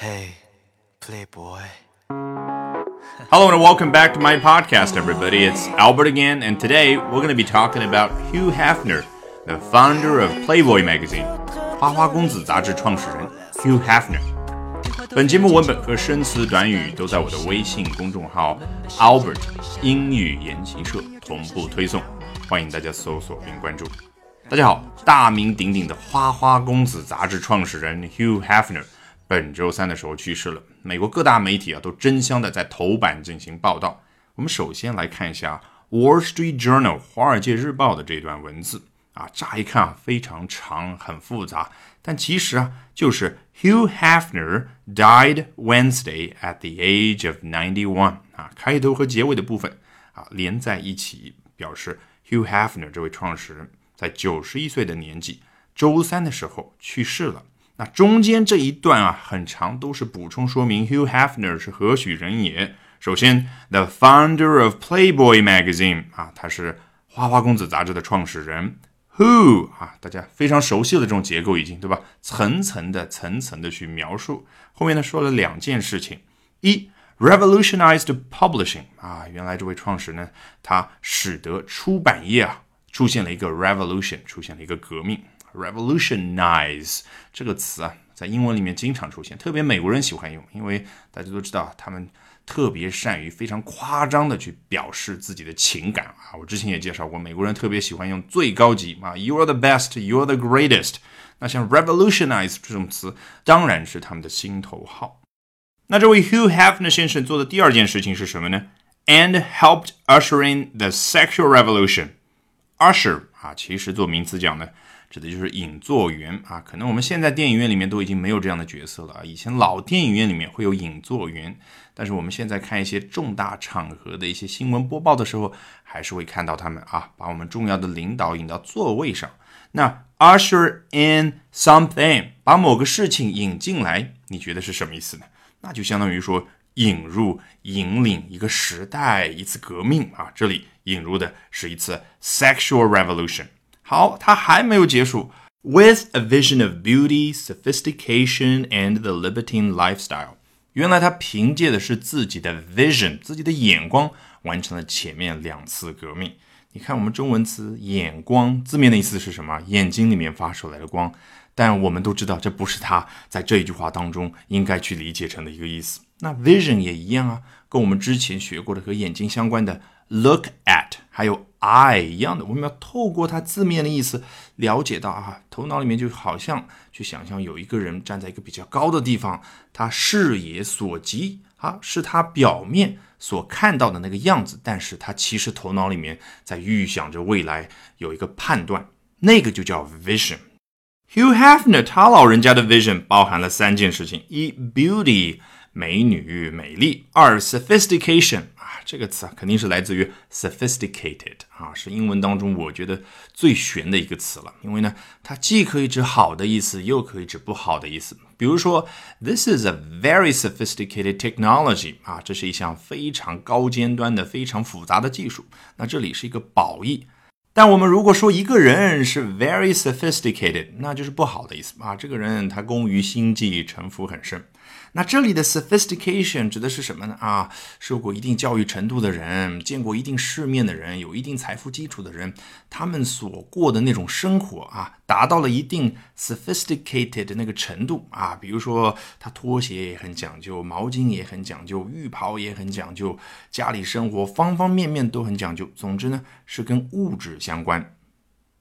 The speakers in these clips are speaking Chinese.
Hey, Playboy. Hello and welcome back to my podcast, everybody. It's Albert again, and today we're going to be talking about Hugh Hefner, the founder of Playboy magazine. 花花公子杂志创始人 Hugh Hefner。本节目文本和生词短语都在我的微信公众号 Albert 英语研习社同步推送，欢迎大家搜索并关注。大家好，大名鼎鼎的花花公子杂志创始人 Hugh Hefner 本周三的时候去世了。美国各大媒体啊都争相的在头版进行报道。我们首先来看一下《Wall Street Journal》华尔街日报的这段文字啊，乍一看啊非常长很复杂，但其实啊就是 Hugh Hefner died Wednesday at the age of ninety one 啊，开头和结尾的部分啊连在一起，表示 Hugh Hefner 这位创始人。在九十一岁的年纪，周三的时候去世了。那中间这一段啊，很长，都是补充说明 Hugh Hefner 是何许人也。首先，the founder of Playboy magazine 啊，他是花花公子杂志的创始人。Who 啊，大家非常熟悉的这种结构已经对吧？层层的、层层的去描述。后面呢说了两件事情：一，revolutionized publishing 啊，原来这位创始人呢他使得出版业啊。出现了一个 revolution，出现了一个革命。Revolutionize 这个词啊，在英文里面经常出现，特别美国人喜欢用，因为大家都知道他们特别善于非常夸张的去表示自己的情感啊。我之前也介绍过，美国人特别喜欢用最高级啊，you are the best，you are the greatest。那像 revolutionize 这种词，当然是他们的心头好。那这位 Hugh Hefner 先生做的第二件事情是什么呢？And helped ushering the sexual revolution。Usher 啊，其实做名词讲呢，指的就是引座员啊。可能我们现在电影院里面都已经没有这样的角色了啊。以前老电影院里面会有引座员，但是我们现在看一些重大场合的一些新闻播报的时候，还是会看到他们啊，把我们重要的领导引到座位上。那 usher in something，把某个事情引进来，你觉得是什么意思呢？那就相当于说引入、引领一个时代、一次革命啊。这里。引入的是一次 sexual revolution。好，它还没有结束。With a vision of beauty, sophistication, and the libertine lifestyle，原来他凭借的是自己的 vision，自己的眼光，完成了前面两次革命。你看，我们中文词“眼光”字面的意思是什么？眼睛里面发出来的光。但我们都知道，这不是他在这一句话当中应该去理解成的一个意思。那 vision 也一样啊，跟我们之前学过的和眼睛相关的。Look at，还有 I 一样的，我们要透过它字面的意思了解到啊，头脑里面就好像去想象有一个人站在一个比较高的地方，他视野所及啊，是他表面所看到的那个样子，但是他其实头脑里面在预想着未来，有一个判断，那个就叫 vision。Hugh Hefner 他老人家的 vision 包含了三件事情：一 beauty。美女、美丽。二，sophistication，这个词啊，肯定是来自于 sophisticated 啊，是英文当中我觉得最玄的一个词了。因为呢，它既可以指好的意思，又可以指不好的意思。比如说，this is a very sophisticated technology 啊，这是一项非常高尖端的、非常复杂的技术。那这里是一个褒义。但我们如果说一个人是 very sophisticated，那就是不好的意思啊。这个人他工于心计，城府很深。那这里的 sophistication 指的是什么呢？啊，受过一定教育程度的人，见过一定世面的人，有一定财富基础的人，他们所过的那种生活啊，达到了一定 sophisticated 的那个程度啊。比如说，他拖鞋也很讲究，毛巾也很讲究，浴袍也很讲究，家里生活方方面面都很讲究。总之呢，是跟物质相关。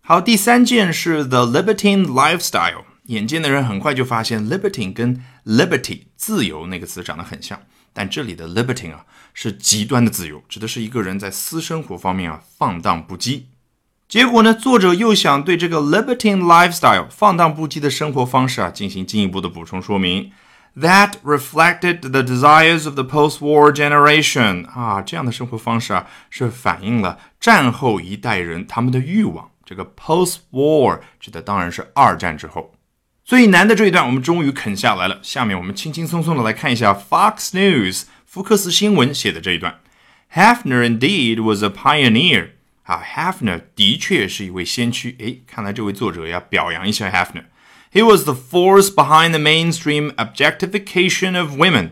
好，第三件是 the libertine lifestyle。眼尖的人很快就发现，libertine 跟 liberty 自由那个词长得很像，但这里的 libertine 啊是极端的自由，指的是一个人在私生活方面啊放荡不羁。结果呢，作者又想对这个 libertine lifestyle 放荡不羁的生活方式啊进行进一步的补充说明，that reflected the desires of the post-war generation 啊，这样的生活方式啊是反映了战后一代人他们的欲望。这个 post-war 指的当然是二战之后。最难的这一段，我们终于啃下来了。下面我们轻轻松松的来看一下 Fox News 福克斯新闻写的这一段。Hefner indeed was a pioneer。啊，Hefner 的确是一位先驱。诶，看来这位作者要表扬一下 Hefner。He was the force behind the mainstream objectification of women。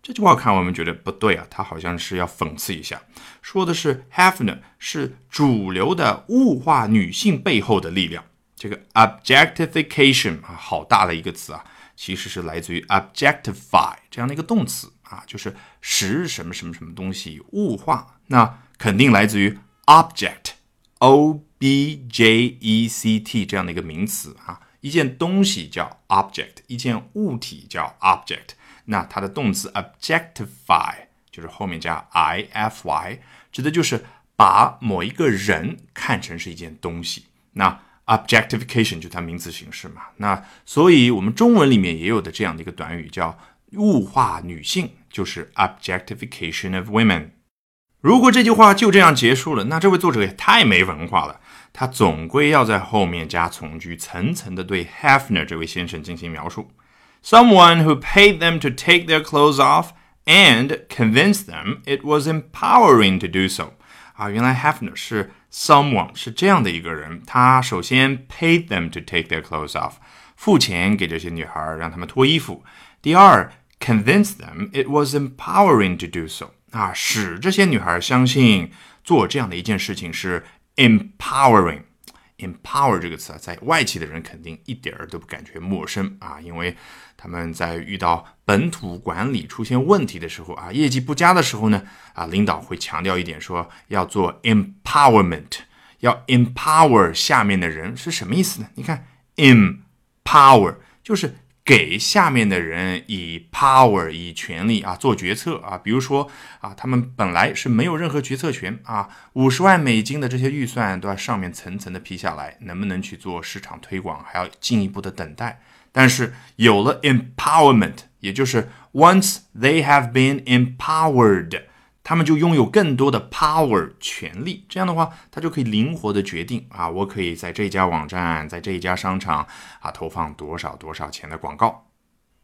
这句话看我们觉得不对啊，他好像是要讽刺一下，说的是 Hefner 是主流的物化女性背后的力量。这个 objectification 啊，好大的一个词啊，其实是来自于 objectify 这样的一个动词啊，就是使什么什么什么东西物化。那肯定来自于 object，o b j e c t 这样的一个名词啊，一件东西叫 object，一件物体叫 object。那它的动词 objectify 就是后面加 i f y，指的就是把某一个人看成是一件东西。那 objectification 就它名词形式嘛。那所以我们中文里面也有的这样的一个短语叫物化女性，就是 objectification of women。如果这句话就这样结束了，那这位作者也太没文化了。他总归要在后面加从句，层层的对 Hefner 这位先生进行描述。Someone who paid them to take their clothes off and convinced them it was empowering to do so。啊，原来 Hefner 是 someone 是这样的一个人。他首先 paid them to take their clothes off，付钱给这些女孩让她们脱衣服。第二，convince them it was empowering to do so。啊，使这些女孩相信做这样的一件事情是 empowering。Empower 这个词啊，在外企的人肯定一点儿都不感觉陌生啊，因为他们在遇到本土管理出现问题的时候啊，业绩不佳的时候呢，啊，领导会强调一点，说要做 empowerment，要 empower 下面的人是什么意思呢？你看 empower 就是。给下面的人以 power 以权力啊做决策啊，比如说啊，他们本来是没有任何决策权啊，五十万美金的这些预算都要上面层层的批下来，能不能去做市场推广还要进一步的等待。但是有了 empowerment，也就是 once they have been empowered。他们就拥有更多的 power 权利，这样的话，他就可以灵活的决定啊，我可以在这家网站，在这一家商场啊投放多少多少钱的广告。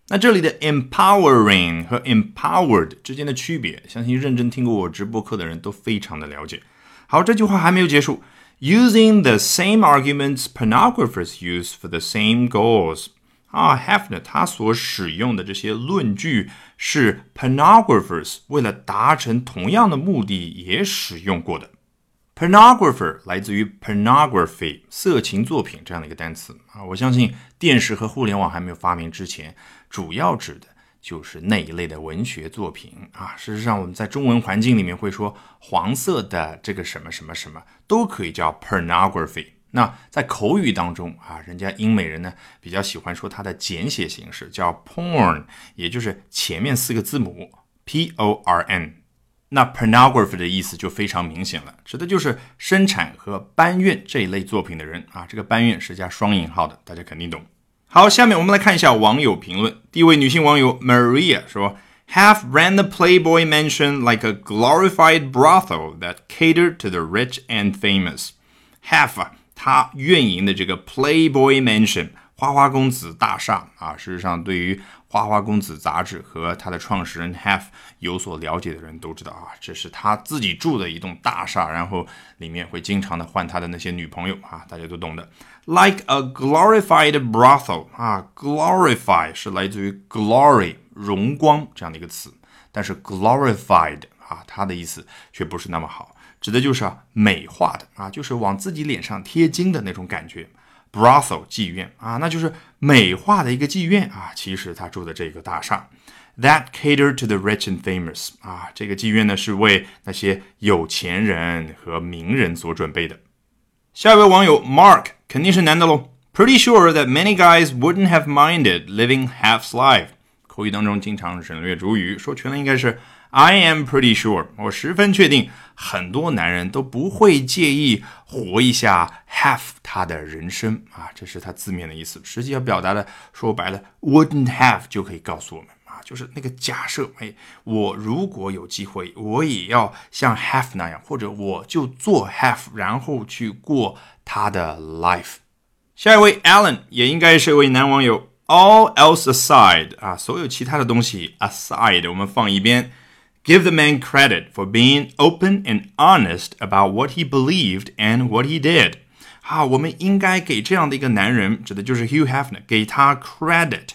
那这里的 empowering 和 empowered 之间的区别，相信认真听过我直播课的人都非常的了解。好，这句话还没有结束，using the same arguments pornographers use for the same goals。啊，Hefner 他所使用的这些论据是 pornographers 为了达成同样的目的也使用过的。pornographer 来自于 pornography 色情作品这样的一个单词啊，我相信电视和互联网还没有发明之前，主要指的就是那一类的文学作品啊。事实上，我们在中文环境里面会说黄色的这个什么什么什么都可以叫 pornography。那在口语当中啊，人家英美人呢比较喜欢说它的简写形式叫 porn，也就是前面四个字母 p o r n。那 pornography 的意思就非常明显了，指的就是生产和搬运这一类作品的人啊。这个搬运是加双引号的，大家肯定懂。好，下面我们来看一下网友评论。第一位女性网友 Maria 说：“Half ran the Playboy Mansion like a glorified brothel that catered to the rich and famous. Half。”他运营的这个 Playboy Mansion 花花公子大厦啊，事实上，对于花花公子杂志和他的创始人 Half 有所了解的人都知道啊，这是他自己住的一栋大厦，然后里面会经常的换他的那些女朋友啊，大家都懂的。Like a glorified brothel 啊，glorify 是来自于 glory 荣光这样的一个词，但是 glorified 啊，他的意思却不是那么好。指的就是啊美化的啊，就是往自己脸上贴金的那种感觉。Brothel 妓院啊，那就是美化的一个妓院啊。其实他住的这个大厦，That cater to the rich and famous 啊，这个妓院呢是为那些有钱人和名人所准备的。下一位网友 Mark 肯定是男的喽。Pretty sure that many guys wouldn't have minded living Half's life。口语当中经常省略主语，说全了应该是。I am pretty sure，我十分确定，很多男人都不会介意活一下 half 他的人生啊，这是他字面的意思。实际要表达的，说白了，wouldn't have 就可以告诉我们啊，就是那个假设，哎，我如果有机会，我也要像 half 那样，或者我就做 half，然后去过他的 life。下一位 Alan 也应该是一位男网友。All else aside，啊，所有其他的东西 aside，我们放一边。Give the man credit for being open and honest about what he believed and what he did. 啊，我们应该给这样的一个男人，指的就是 Hugh Hefner，给他 credit。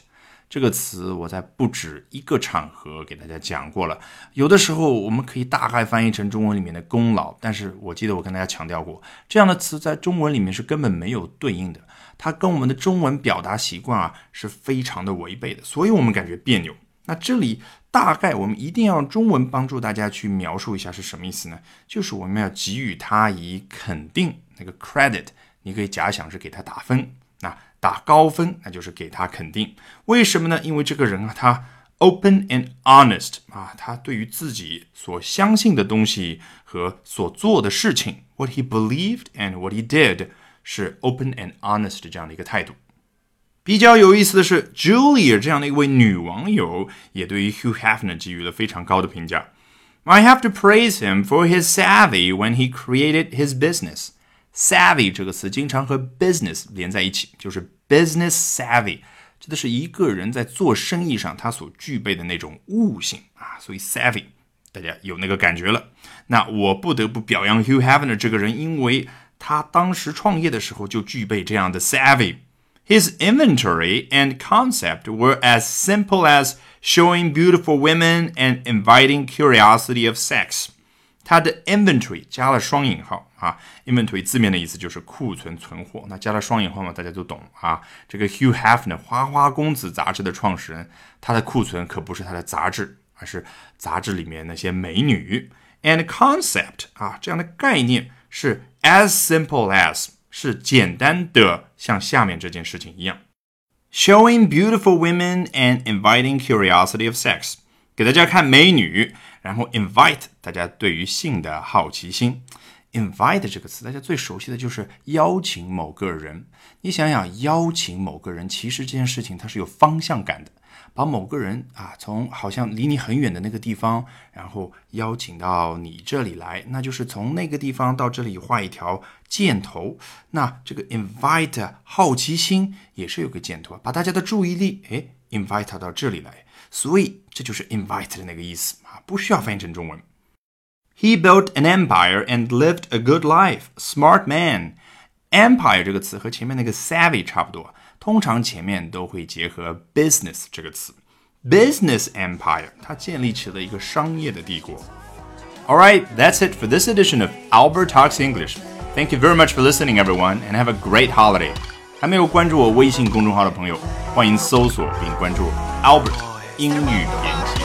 这个词我在不止一个场合给大家讲过了。有的时候我们可以大概翻译成中文里面的功劳，但是我记得我跟大家强调过，这样的词在中文里面是根本没有对应的，它跟我们的中文表达习惯啊是非常的违背的，所以我们感觉别扭。那这里大概我们一定要中文帮助大家去描述一下是什么意思呢？就是我们要给予他以肯定，那个 credit，你可以假想是给他打分。那打高分，那就是给他肯定。为什么呢？因为这个人啊，他 open and honest 啊，他对于自己所相信的东西和所做的事情，what he believed and what he did，是 open and honest 这样的一个态度。比较有意思的是，Julia 这样的一位女网友也对于 Hugh Hefner 给予了非常高的评价。I have to praise him for his savvy when he created his business. Savvy 这个词经常和 business 连在一起，就是 business savvy，指的是一个人在做生意上他所具备的那种悟性啊。所以 savvy 大家有那个感觉了。那我不得不表扬 Hugh Hefner 这个人，因为他当时创业的时候就具备这样的 savvy。His inventory and concept were as simple as showing beautiful women and inviting curiosity of sex. 他的 inventory 加了双引号啊，inventory 字面的意思就是库存存货，那加了双引号嘛，大家都懂啊。这个 Hugh Hefner 花花公子杂志的创始人，他的库存可不是他的杂志，而是杂志里面那些美女。And concept 啊，这样的概念是 as simple as 是简单的，像下面这件事情一样，showing beautiful women and inviting curiosity of sex，给大家看美女。然后 invite 大家对于性的好奇心，invite 这个词大家最熟悉的就是邀请某个人。你想想，邀请某个人，其实这件事情它是有方向感的，把某个人啊从好像离你很远的那个地方，然后邀请到你这里来，那就是从那个地方到这里画一条箭头。那这个 invite 好奇心也是有个箭头，把大家的注意力哎 invite 到这里来。所以这就是 invite 的那个意思啊，不需要翻译成中文。He built an empire and lived a good life. Smart man. Empire 这个词和前面那个 savvy 差不多，通常前面都会结合 business 这个词。Business empire，它建立起了一个商业的帝国。All right, that's it for this edition of Albert Talks English. Thank you very much for listening, everyone, and have a great holiday. 还没有关注我微信公众号的朋友，欢迎搜索并关注 Albert 英语研习。